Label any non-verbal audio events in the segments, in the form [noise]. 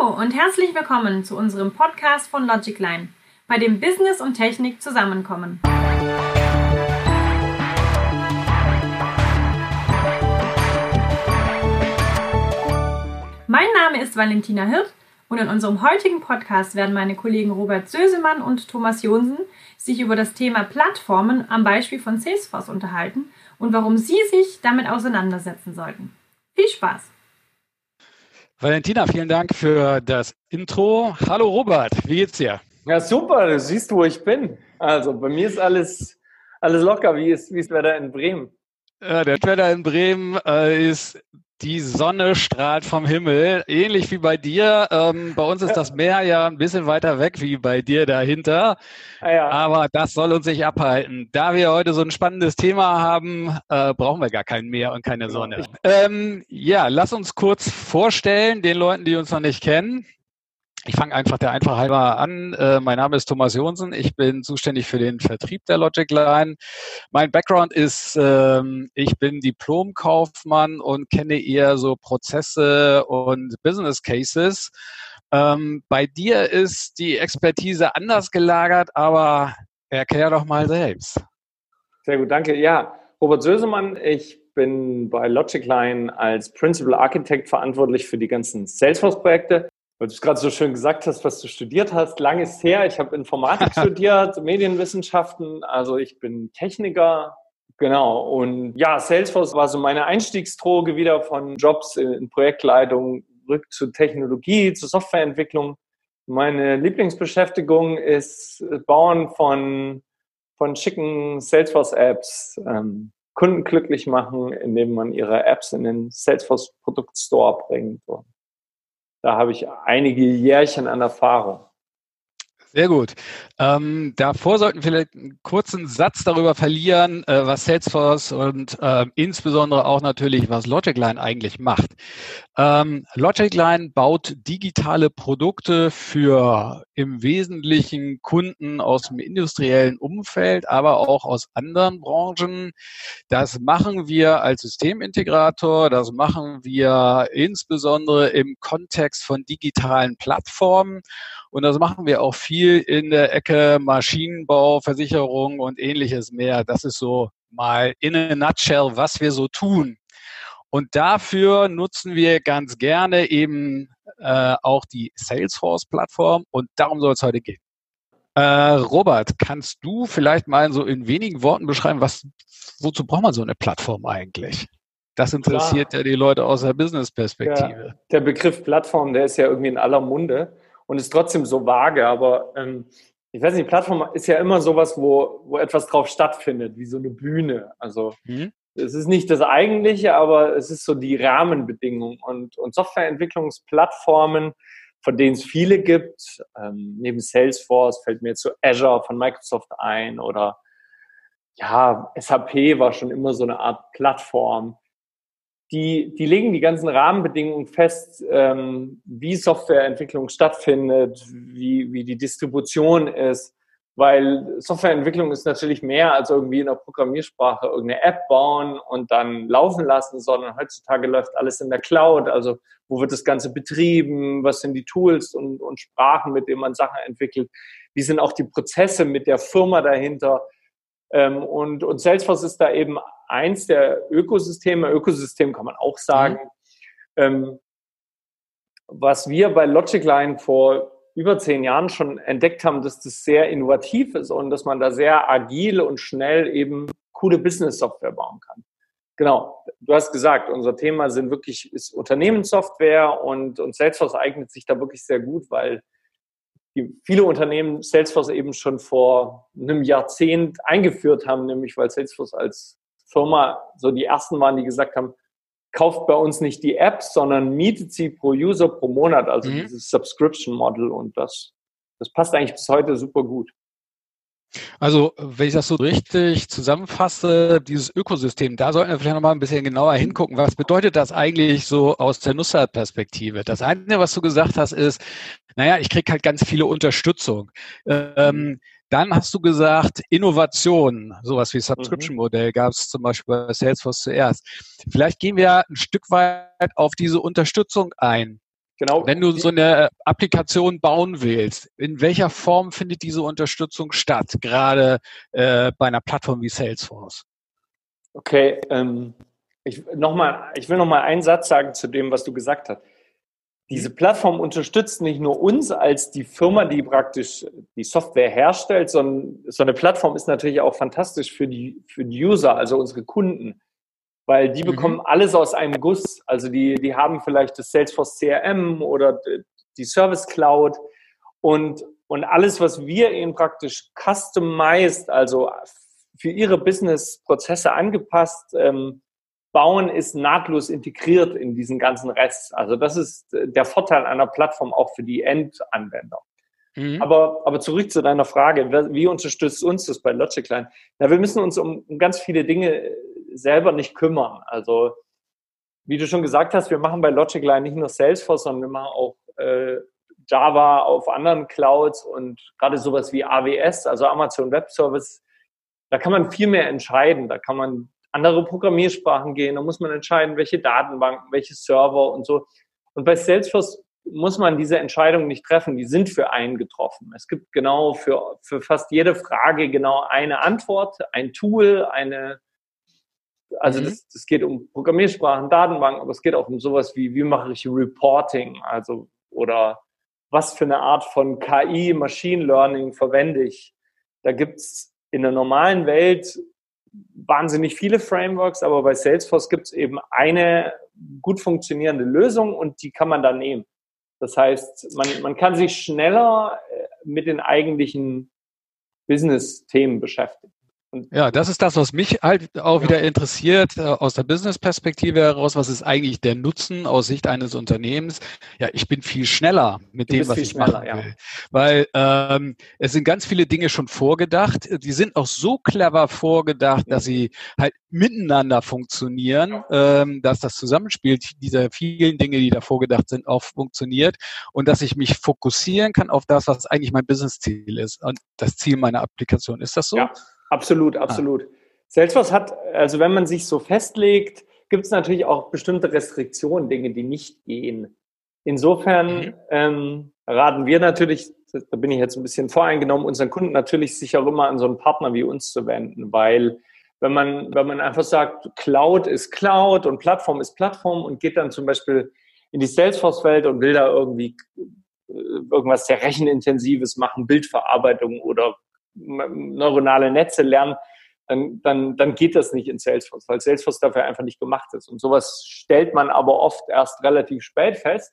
Hallo und herzlich willkommen zu unserem Podcast von Logicline, bei dem Business und Technik zusammenkommen. Mein Name ist Valentina Hirt und in unserem heutigen Podcast werden meine Kollegen Robert Sösemann und Thomas Jonsen sich über das Thema Plattformen am Beispiel von Salesforce unterhalten und warum Sie sich damit auseinandersetzen sollten. Viel Spaß! Valentina, vielen Dank für das Intro. Hallo Robert, wie geht's dir? Ja, super, du siehst, wo ich bin. Also bei mir ist alles, alles locker. Wie ist, wie ist Wetter in Bremen? Ja, der Wetter in Bremen äh, ist die Sonne strahlt vom Himmel, ähnlich wie bei dir. Ähm, bei uns ist das Meer ja ein bisschen weiter weg wie bei dir dahinter. Ah ja. Aber das soll uns nicht abhalten. Da wir heute so ein spannendes Thema haben, äh, brauchen wir gar kein Meer und keine. Sonne. Ähm, ja, lass uns kurz vorstellen, den Leuten, die uns noch nicht kennen. Ich fange einfach der Einfachheit halber an. Äh, mein Name ist Thomas Jonsen. Ich bin zuständig für den Vertrieb der Logic Line. Mein Background ist, ähm, ich bin Diplomkaufmann und kenne eher so Prozesse und Business Cases. Ähm, bei dir ist die Expertise anders gelagert, aber erklär doch mal selbst. Sehr gut, danke. Ja, Robert Sösemann, ich bin bei Logic Line als Principal Architect verantwortlich für die ganzen Salesforce-Projekte weil du es gerade so schön gesagt hast, was du studiert hast. Lang ist her. Ich habe Informatik [laughs] studiert, Medienwissenschaften. Also ich bin Techniker. Genau. Und ja, Salesforce war so meine Einstiegsdroge wieder von Jobs in Projektleitung rück zu Technologie, zur Softwareentwicklung. Meine Lieblingsbeschäftigung ist Bauen von, von schicken Salesforce-Apps. Ähm, Kunden glücklich machen, indem man ihre Apps in den Salesforce Produkt Store bringt. Und da habe ich einige Jährchen an Erfahrung. Sehr gut. Ähm, davor sollten wir vielleicht einen kurzen Satz darüber verlieren, äh, was Salesforce und äh, insbesondere auch natürlich, was Logicline eigentlich macht. Ähm, Logicline baut digitale Produkte für im Wesentlichen Kunden aus dem industriellen Umfeld, aber auch aus anderen Branchen. Das machen wir als Systemintegrator, das machen wir insbesondere im Kontext von digitalen Plattformen. Und das machen wir auch viel in der Ecke Maschinenbau, Versicherung und ähnliches mehr. Das ist so mal in a nutshell, was wir so tun. Und dafür nutzen wir ganz gerne eben äh, auch die Salesforce-Plattform und darum soll es heute gehen. Äh, Robert, kannst du vielleicht mal so in wenigen Worten beschreiben, was, wozu braucht man so eine Plattform eigentlich? Das interessiert Klar. ja die Leute aus der Business-Perspektive. Ja, der Begriff Plattform, der ist ja irgendwie in aller Munde und ist trotzdem so vage. Aber ähm, ich weiß nicht, Plattform ist ja immer sowas, wo, wo etwas drauf stattfindet, wie so eine Bühne. Also mhm. es ist nicht das Eigentliche, aber es ist so die Rahmenbedingung. Und, und Softwareentwicklungsplattformen, von denen es viele gibt, ähm, neben Salesforce fällt mir zu Azure von Microsoft ein oder ja, SAP war schon immer so eine Art Plattform die, die legen die ganzen Rahmenbedingungen fest, ähm, wie Softwareentwicklung stattfindet, wie, wie die Distribution ist, weil Softwareentwicklung ist natürlich mehr als irgendwie in der Programmiersprache irgendeine App bauen und dann laufen lassen, sondern heutzutage läuft alles in der Cloud. Also wo wird das Ganze betrieben? Was sind die Tools und, und Sprachen, mit denen man Sachen entwickelt? Wie sind auch die Prozesse mit der Firma dahinter? Ähm, und, und Salesforce ist da eben eins der Ökosysteme. Ökosystem kann man auch sagen. Mhm. Ähm, was wir bei Logicline vor über zehn Jahren schon entdeckt haben, dass das sehr innovativ ist und dass man da sehr agil und schnell eben coole Business-Software bauen kann. Genau, du hast gesagt, unser Thema sind wirklich ist Unternehmenssoftware und, und Salesforce eignet sich da wirklich sehr gut, weil die viele Unternehmen Salesforce eben schon vor einem Jahrzehnt eingeführt haben, nämlich weil Salesforce als Firma so die ersten waren, die gesagt haben, kauft bei uns nicht die App, sondern mietet sie pro User pro Monat, also mhm. dieses Subscription Model und das, das passt eigentlich bis heute super gut. Also, wenn ich das so richtig zusammenfasse, dieses Ökosystem, da sollten wir vielleicht nochmal ein bisschen genauer hingucken. Was bedeutet das eigentlich so aus der Nutzerperspektive? Das eine, was du gesagt hast, ist, naja, ich kriege halt ganz viele Unterstützung. Ähm, dann hast du gesagt, Innovation, sowas wie mhm. Subscription-Modell gab es zum Beispiel bei Salesforce zuerst. Vielleicht gehen wir ein Stück weit auf diese Unterstützung ein. Genau. Wenn du so eine Applikation bauen willst, in welcher Form findet diese Unterstützung statt, gerade äh, bei einer Plattform wie Salesforce? Okay, ähm, ich, noch mal, ich will noch mal einen Satz sagen zu dem, was du gesagt hast. Diese Plattform unterstützt nicht nur uns als die Firma, die praktisch die Software herstellt, sondern so eine Plattform ist natürlich auch fantastisch für die, für die User, also unsere Kunden, weil die mhm. bekommen alles aus einem Guss. Also die, die haben vielleicht das Salesforce CRM oder die Service Cloud und, und alles, was wir ihnen praktisch customized, also für ihre Business-Prozesse angepasst, ähm, bauen, ist nahtlos integriert in diesen ganzen Rest. Also das ist äh, der Vorteil einer Plattform auch für die Endanwender. Mhm. Aber, aber zurück zu deiner Frage, wie unterstützt uns das bei Logicline? Na, wir müssen uns um, um ganz viele Dinge äh, selber nicht kümmern. Also wie du schon gesagt hast, wir machen bei Logicline nicht nur Salesforce, sondern wir machen auch äh, Java auf anderen Clouds und gerade sowas wie AWS, also Amazon Web Service. Da kann man viel mehr entscheiden. Da kann man andere Programmiersprachen gehen. Da muss man entscheiden, welche Datenbanken, welche Server und so. Und bei Salesforce muss man diese Entscheidung nicht treffen. Die sind für einen getroffen. Es gibt genau für, für fast jede Frage genau eine Antwort, ein Tool, eine, also mhm. das, das geht um Programmiersprachen, Datenbanken, aber es geht auch um sowas wie, wie mache ich Reporting, also, oder was für eine Art von KI, Machine Learning verwende ich. Da gibt's in der normalen Welt wahnsinnig viele Frameworks, aber bei Salesforce gibt es eben eine gut funktionierende Lösung und die kann man dann nehmen. Das heißt, man, man kann sich schneller äh, mit den eigentlichen Business-Themen beschäftigen. Ja, das ist das, was mich halt auch wieder interessiert, äh, aus der Business-Perspektive heraus. Was ist eigentlich der Nutzen aus Sicht eines Unternehmens? Ja, ich bin viel schneller mit du dem, was ich machen ja. Weil ähm, es sind ganz viele Dinge schon vorgedacht. Die sind auch so clever vorgedacht, dass sie halt miteinander funktionieren, ähm, dass das Zusammenspiel dieser vielen Dinge, die da vorgedacht sind, auch funktioniert und dass ich mich fokussieren kann auf das, was eigentlich mein Business-Ziel ist und das Ziel meiner Applikation. Ist das so? Ja. Absolut, absolut. Ah. Salesforce hat, also wenn man sich so festlegt, gibt es natürlich auch bestimmte Restriktionen, Dinge, die nicht gehen. Insofern mhm. ähm, raten wir natürlich, da bin ich jetzt ein bisschen voreingenommen, unseren Kunden natürlich sich auch immer an so einen Partner wie uns zu wenden, weil wenn man, wenn man einfach sagt, Cloud ist Cloud und Plattform ist Plattform und geht dann zum Beispiel in die Salesforce-Welt und will da irgendwie äh, irgendwas sehr rechenintensives machen, Bildverarbeitung oder neuronale Netze lernen, dann, dann, dann geht das nicht in Salesforce, weil Salesforce dafür einfach nicht gemacht ist. Und sowas stellt man aber oft erst relativ spät fest.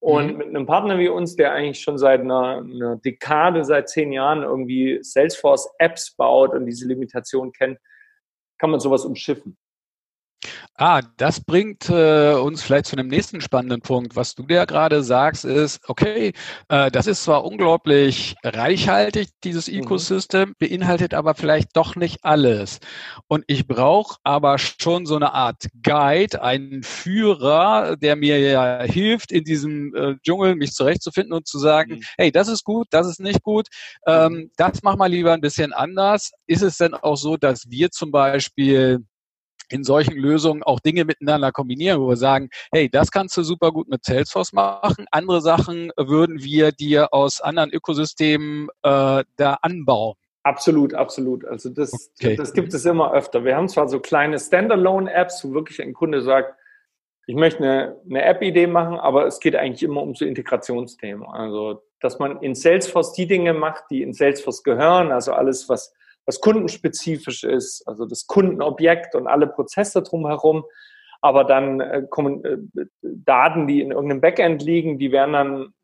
Und mhm. mit einem Partner wie uns, der eigentlich schon seit einer, einer Dekade, seit zehn Jahren irgendwie Salesforce-Apps baut und diese Limitation kennt, kann man sowas umschiffen. Ah, das bringt äh, uns vielleicht zu einem nächsten spannenden Punkt. Was du ja gerade sagst, ist, okay, äh, das ist zwar unglaublich reichhaltig, dieses mhm. Ecosystem, beinhaltet aber vielleicht doch nicht alles. Und ich brauche aber schon so eine Art Guide, einen Führer, der mir ja hilft, in diesem äh, Dschungel mich zurechtzufinden und zu sagen, mhm. hey, das ist gut, das ist nicht gut, ähm, mhm. das mach mal lieber ein bisschen anders. Ist es denn auch so, dass wir zum Beispiel in solchen Lösungen auch Dinge miteinander kombinieren, wo wir sagen, hey, das kannst du super gut mit Salesforce machen. Andere Sachen würden wir dir aus anderen Ökosystemen äh, da anbauen. Absolut, absolut. Also das, okay. das gibt es immer öfter. Wir haben zwar so kleine Standalone-Apps, wo wirklich ein Kunde sagt, ich möchte eine, eine App-Idee machen, aber es geht eigentlich immer um so Integrationsthemen. Also, dass man in Salesforce die Dinge macht, die in Salesforce gehören, also alles, was was kundenspezifisch ist, also das Kundenobjekt und alle Prozesse drumherum. Aber dann äh, kommen äh, Daten, die in irgendeinem Backend liegen, die werden dann,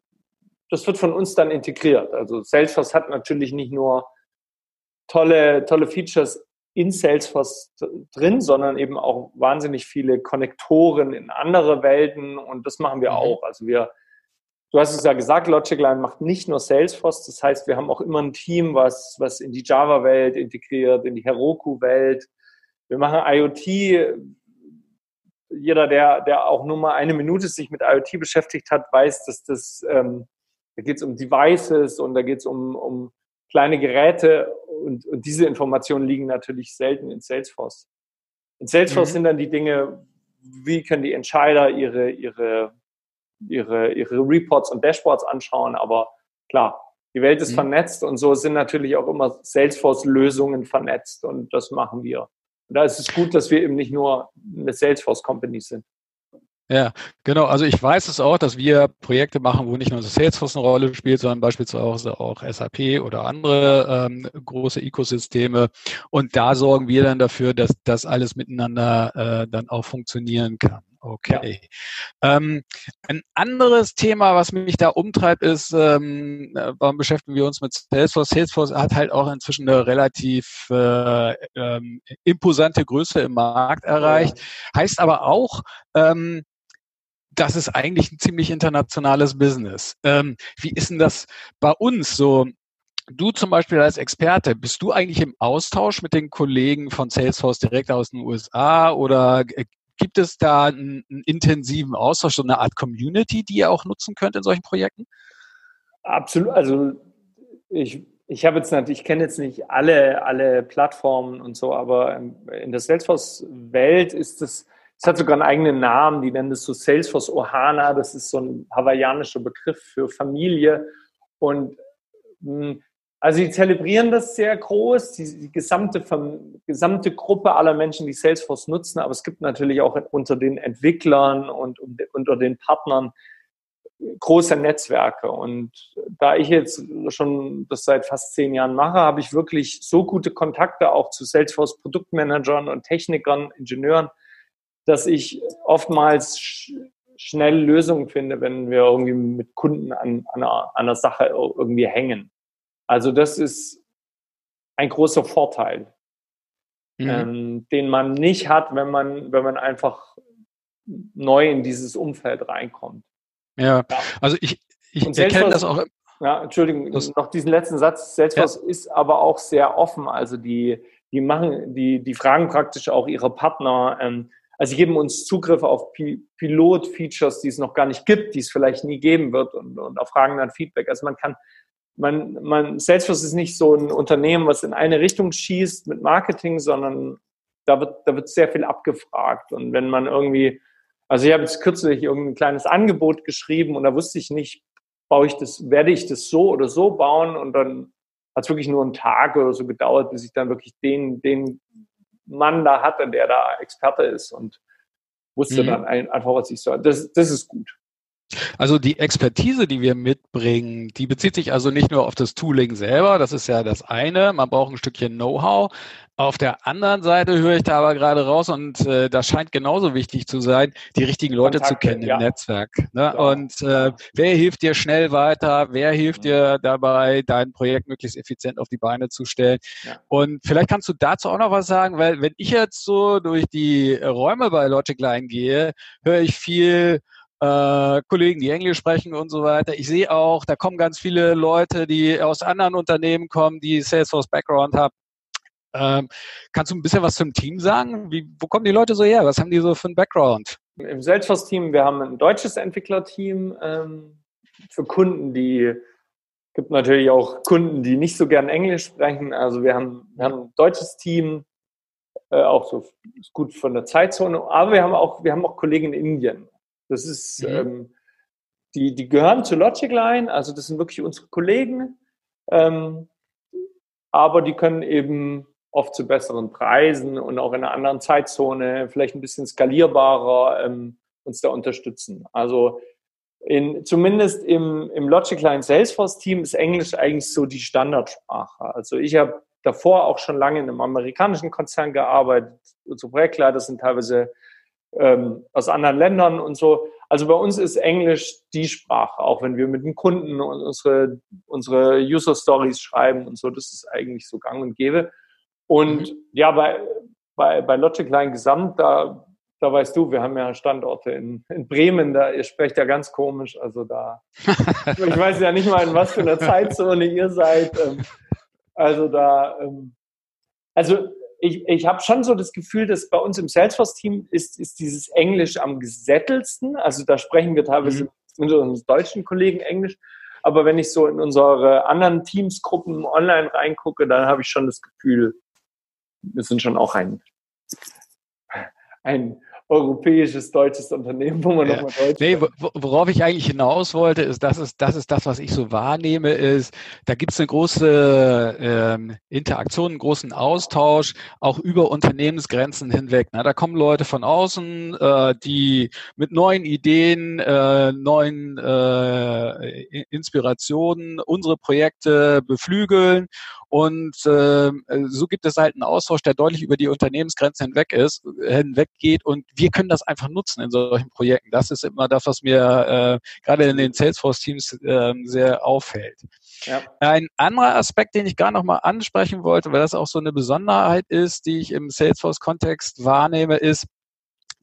das wird von uns dann integriert. Also Salesforce hat natürlich nicht nur tolle, tolle Features in Salesforce drin, sondern eben auch wahnsinnig viele Konnektoren in andere Welten und das machen wir mhm. auch. Also wir Du hast es ja gesagt, Logicline macht nicht nur Salesforce. Das heißt, wir haben auch immer ein Team, was, was in die Java-Welt integriert, in die Heroku-Welt. Wir machen IoT. Jeder, der, der auch nur mal eine Minute sich mit IoT beschäftigt hat, weiß, dass das, ähm, da geht es um Devices und da geht es um, um kleine Geräte und, und diese Informationen liegen natürlich selten in Salesforce. In Salesforce mhm. sind dann die Dinge, wie können die Entscheider ihre, ihre ihre, ihre Reports und Dashboards anschauen. Aber klar, die Welt ist mhm. vernetzt und so sind natürlich auch immer Salesforce-Lösungen vernetzt und das machen wir. Und da ist es gut, dass wir eben nicht nur eine Salesforce-Company sind. Ja, genau. Also ich weiß es auch, dass wir Projekte machen, wo nicht nur Salesforce eine Rolle spielt, sondern beispielsweise auch SAP oder andere ähm, große Ökosysteme. Und da sorgen wir dann dafür, dass das alles miteinander äh, dann auch funktionieren kann. Okay. Ja. Ähm, ein anderes Thema, was mich da umtreibt, ist, ähm, warum beschäftigen wir uns mit Salesforce? Salesforce hat halt auch inzwischen eine relativ äh, ähm, imposante Größe im Markt erreicht. Heißt aber auch, ähm, das ist eigentlich ein ziemlich internationales Business. Ähm, wie ist denn das bei uns so? Du zum Beispiel als Experte, bist du eigentlich im Austausch mit den Kollegen von Salesforce direkt aus den USA oder gibt es da einen, einen intensiven Austausch, so eine Art Community, die ihr auch nutzen könnt in solchen Projekten? Absolut. Also ich, ich habe jetzt natürlich, ich kenne jetzt nicht alle, alle Plattformen und so, aber in der Salesforce-Welt ist es es hat sogar einen eigenen Namen, die nennen es so Salesforce Ohana, das ist so ein hawaiianischer Begriff für Familie. Und hm, also sie zelebrieren das sehr groß, die, die gesamte, gesamte Gruppe aller Menschen, die Salesforce nutzen, aber es gibt natürlich auch unter den Entwicklern und unter den Partnern große Netzwerke. Und da ich jetzt schon das seit fast zehn Jahren mache, habe ich wirklich so gute Kontakte auch zu Salesforce Produktmanagern und Technikern, Ingenieuren, dass ich oftmals sch schnell Lösungen finde, wenn wir irgendwie mit Kunden an, an, einer, an einer Sache irgendwie hängen. Also das ist ein großer Vorteil, mhm. ähm, den man nicht hat, wenn man, wenn man einfach neu in dieses Umfeld reinkommt. Ja, ja. also ich, ich erkenne das auch. Ja, Entschuldigung, das, noch diesen letzten Satz. Salesforce ja. ist aber auch sehr offen. Also die, die machen, die, die fragen praktisch auch ihre Partner, ähm, also sie geben uns Zugriff auf Pilot-Features, die es noch gar nicht gibt, die es vielleicht nie geben wird und, und fragen dann Feedback. Also man kann, man, man, Salesforce ist nicht so ein Unternehmen, was in eine Richtung schießt mit Marketing, sondern da wird, da wird sehr viel abgefragt. Und wenn man irgendwie, also ich habe jetzt kürzlich irgendein kleines Angebot geschrieben und da wusste ich nicht, baue ich das, werde ich das so oder so bauen und dann hat es wirklich nur einen Tag oder so gedauert, bis ich dann wirklich den, den Mann da hatte, der da Experte ist und wusste mhm. dann einfach, was ich soll. Das, das ist gut. Also die Expertise, die wir mitbringen, die bezieht sich also nicht nur auf das Tooling selber, das ist ja das eine, man braucht ein Stückchen Know-how. Auf der anderen Seite höre ich da aber gerade raus und äh, das scheint genauso wichtig zu sein, die richtigen Leute Kontakte, zu kennen im ja. Netzwerk. Ne? Ja. Und äh, wer hilft dir schnell weiter? Wer hilft dir dabei, dein Projekt möglichst effizient auf die Beine zu stellen? Ja. Und vielleicht kannst du dazu auch noch was sagen, weil wenn ich jetzt so durch die Räume bei Logic Line gehe, höre ich viel äh, Kollegen, die Englisch sprechen und so weiter. Ich sehe auch, da kommen ganz viele Leute, die aus anderen Unternehmen kommen, die Salesforce-Background haben. Ähm, kannst du ein bisschen was zum Team sagen? Wie, wo kommen die Leute so her? Was haben die so für einen Background? Im Salesforce-Team, wir haben ein deutsches Entwicklerteam ähm, für Kunden, die gibt natürlich auch Kunden, die nicht so gern Englisch sprechen. Also wir haben, wir haben ein deutsches Team, äh, auch so gut von der Zeitzone, aber wir haben auch, wir haben auch Kollegen in Indien. Das ist, mhm. ähm, die, die gehören zu Logic Line, also das sind wirklich unsere Kollegen, ähm, aber die können eben oft zu besseren Preisen und auch in einer anderen Zeitzone, vielleicht ein bisschen skalierbarer ähm, uns da unterstützen. Also in, zumindest im, im Logic Line Salesforce Team ist Englisch eigentlich so die Standardsprache. Also ich habe davor auch schon lange in einem amerikanischen Konzern gearbeitet. Unsere Projektleiter sind teilweise ähm, aus anderen Ländern und so. Also bei uns ist Englisch die Sprache, auch wenn wir mit den Kunden unsere, unsere User Stories schreiben und so. Das ist eigentlich so gang und gäbe. Und mhm. ja, bei, bei, bei Logic Line Gesamt, da, da weißt du, wir haben ja Standorte in, in Bremen, da ihr sprecht ja ganz komisch. Also da, [laughs] ich weiß ja nicht mal, in was für einer Zeitzone ihr seid. Ähm, also da, ähm, also ich, ich habe schon so das Gefühl, dass bei uns im Salesforce-Team ist, ist dieses Englisch am gesättelsten. Also da sprechen wir teilweise mhm. mit unseren deutschen Kollegen Englisch. Aber wenn ich so in unsere anderen Teamsgruppen online reingucke, dann habe ich schon das Gefühl, wir sind schon auch ein, ein europäisches, deutsches Unternehmen, wo man ja. nochmal Deutsch Nee, worauf ich eigentlich hinaus wollte, ist, das ist, das ist das, was ich so wahrnehme, ist, da gibt es eine große ähm, Interaktion, einen großen Austausch, auch über Unternehmensgrenzen hinweg. Na, da kommen Leute von außen, äh, die mit neuen Ideen, äh, neuen äh, Inspirationen unsere Projekte beflügeln und äh, so gibt es halt einen Austausch, der deutlich über die Unternehmensgrenze hinweg ist, hinweggeht. Und wir können das einfach nutzen in solchen Projekten. Das ist immer das, was mir äh, gerade in den Salesforce-Teams äh, sehr auffällt. Ja. Ein anderer Aspekt, den ich gerade noch mal ansprechen wollte, weil das auch so eine Besonderheit ist, die ich im Salesforce-Kontext wahrnehme, ist,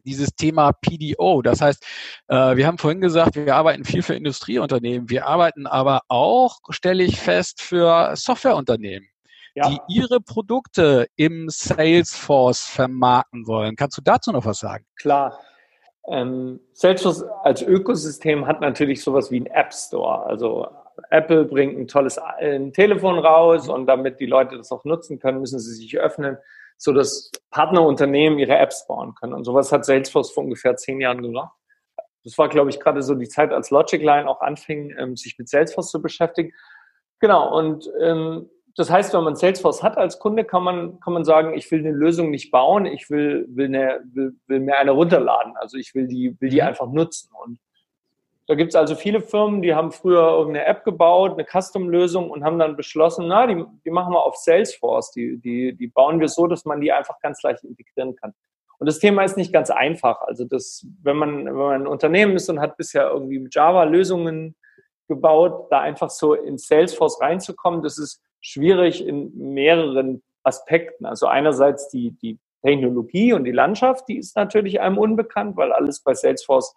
dieses Thema PDO. Das heißt, äh, wir haben vorhin gesagt, wir arbeiten viel für Industrieunternehmen. Wir arbeiten aber auch, stelle ich fest, für Softwareunternehmen. Ja. die ihre Produkte im Salesforce vermarkten wollen. Kannst du dazu noch was sagen? Klar. Ähm, Salesforce als Ökosystem hat natürlich sowas wie einen App Store. Also Apple bringt ein tolles ein Telefon raus und damit die Leute das auch nutzen können, müssen sie sich öffnen so dass Partnerunternehmen ihre Apps bauen können. Und sowas hat Salesforce vor ungefähr zehn Jahren gemacht. Das war, glaube ich, gerade so die Zeit, als Logicline auch anfing, ähm, sich mit Salesforce zu beschäftigen. Genau, und ähm, das heißt, wenn man Salesforce hat als Kunde, kann man, kann man sagen, ich will eine Lösung nicht bauen, ich will, will, eine, will, will mir eine runterladen. Also ich will die, will die mhm. einfach nutzen. Und da gibt es also viele Firmen, die haben früher irgendeine App gebaut, eine Custom-Lösung und haben dann beschlossen, na, die, die machen wir auf Salesforce. Die, die, die bauen wir so, dass man die einfach ganz leicht integrieren kann. Und das Thema ist nicht ganz einfach. Also das, wenn man, wenn man ein Unternehmen ist und hat bisher irgendwie mit Java Lösungen gebaut, da einfach so in Salesforce reinzukommen, das ist schwierig in mehreren Aspekten. Also einerseits die, die Technologie und die Landschaft, die ist natürlich einem unbekannt, weil alles bei Salesforce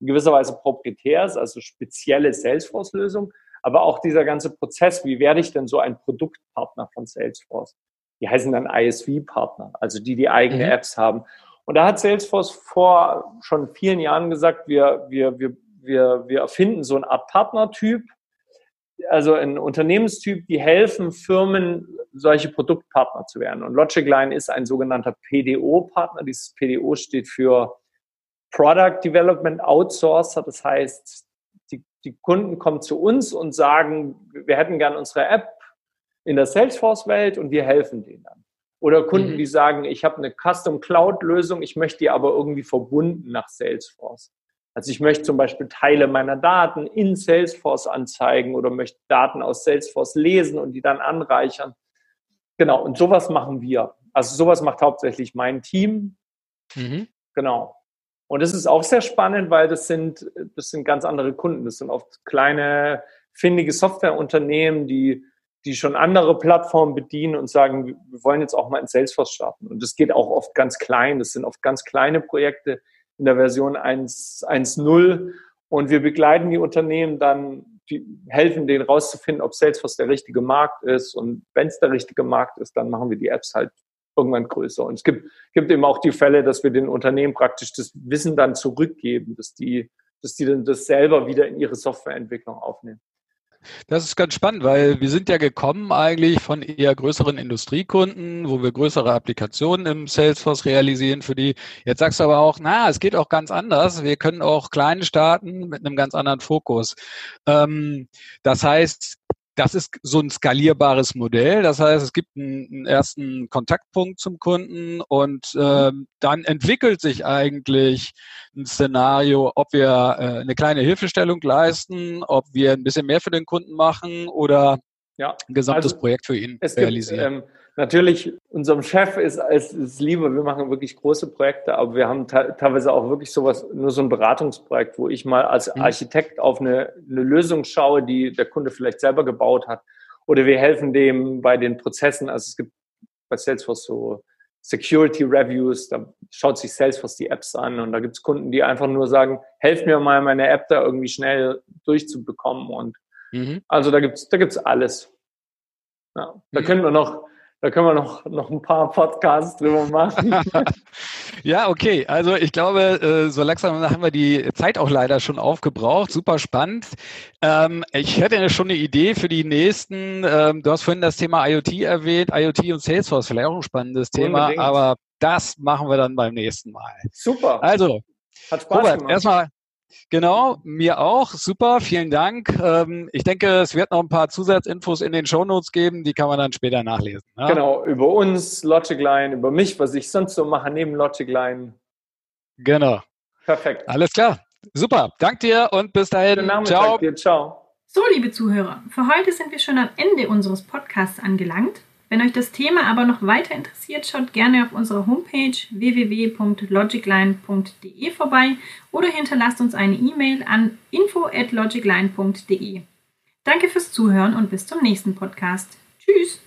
in gewisser Weise proprietär ist, also spezielle Salesforce-Lösung, aber auch dieser ganze Prozess, wie werde ich denn so ein Produktpartner von Salesforce? Die heißen dann ISV-Partner, also die, die eigene mhm. Apps haben. Und da hat Salesforce vor schon vielen Jahren gesagt, wir, wir, wir, wir, wir erfinden so eine Art Partnertyp, also ein Unternehmenstyp, die helfen Firmen, solche Produktpartner zu werden. Und Logicline ist ein sogenannter PDO-Partner. Dieses PDO steht für Product Development Outsourcer. Das heißt, die, die Kunden kommen zu uns und sagen, wir hätten gern unsere App in der Salesforce-Welt und wir helfen denen dann. Oder Kunden, mhm. die sagen, ich habe eine Custom Cloud-Lösung, ich möchte die aber irgendwie verbunden nach Salesforce. Also ich möchte zum Beispiel Teile meiner Daten in Salesforce anzeigen oder möchte Daten aus Salesforce lesen und die dann anreichern. Genau, und sowas machen wir. Also sowas macht hauptsächlich mein Team. Mhm. Genau. Und das ist auch sehr spannend, weil das sind, das sind ganz andere Kunden. Das sind oft kleine, findige Softwareunternehmen, die, die schon andere Plattformen bedienen und sagen, wir wollen jetzt auch mal in Salesforce starten. Und das geht auch oft ganz klein. Das sind oft ganz kleine Projekte in der Version 1.0. Und wir begleiten die Unternehmen dann, die helfen denen rauszufinden, ob Salesforce der richtige Markt ist. Und wenn es der richtige Markt ist, dann machen wir die Apps halt irgendwann größer. Und es gibt, gibt eben auch die Fälle, dass wir den Unternehmen praktisch das Wissen dann zurückgeben, dass die, dass die dann das selber wieder in ihre Softwareentwicklung aufnehmen. Das ist ganz spannend, weil wir sind ja gekommen eigentlich von eher größeren Industriekunden, wo wir größere Applikationen im Salesforce realisieren für die. Jetzt sagst du aber auch, na, es geht auch ganz anders. Wir können auch klein starten mit einem ganz anderen Fokus. Ähm, das heißt, das ist so ein skalierbares Modell. Das heißt, es gibt einen, einen ersten Kontaktpunkt zum Kunden und äh, dann entwickelt sich eigentlich ein Szenario, ob wir äh, eine kleine Hilfestellung leisten, ob wir ein bisschen mehr für den Kunden machen oder ja, ein gesamtes also Projekt für ihn realisieren. Gibt, ähm, natürlich, unserem Chef ist es lieber, wir machen wirklich große Projekte, aber wir haben teilweise auch wirklich sowas, nur so ein Beratungsprojekt, wo ich mal als mhm. Architekt auf eine, eine Lösung schaue, die der Kunde vielleicht selber gebaut hat. Oder wir helfen dem bei den Prozessen. Also es gibt bei Salesforce so Security Reviews, da schaut sich Salesforce die Apps an und da gibt es Kunden, die einfach nur sagen, helf mir mal, meine App da irgendwie schnell durchzubekommen. Und mhm. also da gibt's da gibt's alles. Ja, da mhm. können wir noch da können wir noch, noch ein paar Podcasts drüber machen. [laughs] ja, okay. Also ich glaube, äh, so langsam haben wir die Zeit auch leider schon aufgebraucht. Super spannend. Ähm, ich hätte ja schon eine Idee für die nächsten. Ähm, du hast vorhin das Thema IoT erwähnt. IoT und Salesforce, vielleicht auch ein spannendes Thema. Unbedingt. Aber das machen wir dann beim nächsten Mal. Super. Also, Hat Spaß Robert, gemacht. erstmal Genau, mir auch. Super, vielen Dank. Ähm, ich denke, es wird noch ein paar Zusatzinfos in den Shownotes geben, die kann man dann später nachlesen. Ja? Genau, über uns, Logicline, über mich, was ich sonst so mache neben Logicline. Genau. Perfekt. Alles klar. Super. Dank dir und bis dahin. Ciao. Dir. Ciao. So, liebe Zuhörer, für heute sind wir schon am Ende unseres Podcasts angelangt. Wenn euch das Thema aber noch weiter interessiert, schaut gerne auf unserer Homepage www.logicline.de vorbei oder hinterlasst uns eine E-Mail an info@logicline.de. Danke fürs Zuhören und bis zum nächsten Podcast. Tschüss!